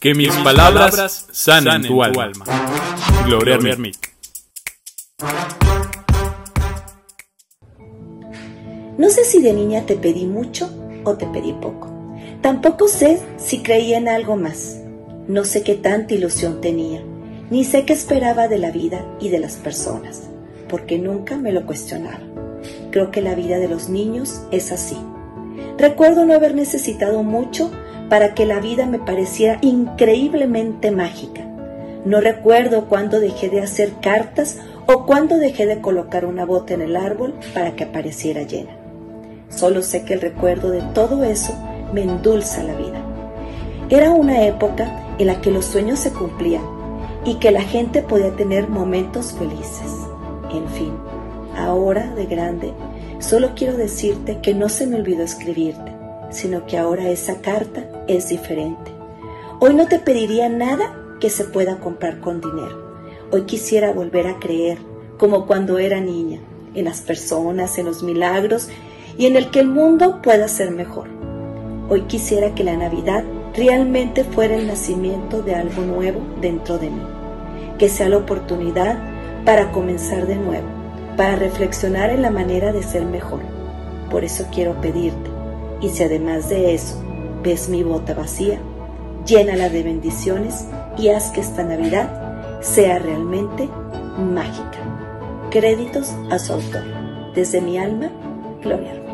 Que mis palabras sanen tu alma. Gloria Hermit. No sé si de niña te pedí mucho o te pedí poco. Tampoco sé si creía en algo más. No sé qué tanta ilusión tenía, ni sé qué esperaba de la vida y de las personas, porque nunca me lo cuestionaba. Creo que la vida de los niños es así. Recuerdo no haber necesitado mucho para que la vida me pareciera increíblemente mágica. No recuerdo cuándo dejé de hacer cartas o cuándo dejé de colocar una bota en el árbol para que apareciera llena. Solo sé que el recuerdo de todo eso me endulza la vida. Era una época en la que los sueños se cumplían y que la gente podía tener momentos felices. En fin, ahora de grande, solo quiero decirte que no se me olvidó escribirte sino que ahora esa carta es diferente. Hoy no te pediría nada que se pueda comprar con dinero. Hoy quisiera volver a creer, como cuando era niña, en las personas, en los milagros y en el que el mundo pueda ser mejor. Hoy quisiera que la Navidad realmente fuera el nacimiento de algo nuevo dentro de mí, que sea la oportunidad para comenzar de nuevo, para reflexionar en la manera de ser mejor. Por eso quiero pedirte, y si además de eso ves mi bota vacía, llénala de bendiciones y haz que esta Navidad sea realmente mágica. Créditos a su autor. Desde mi alma, Gloria.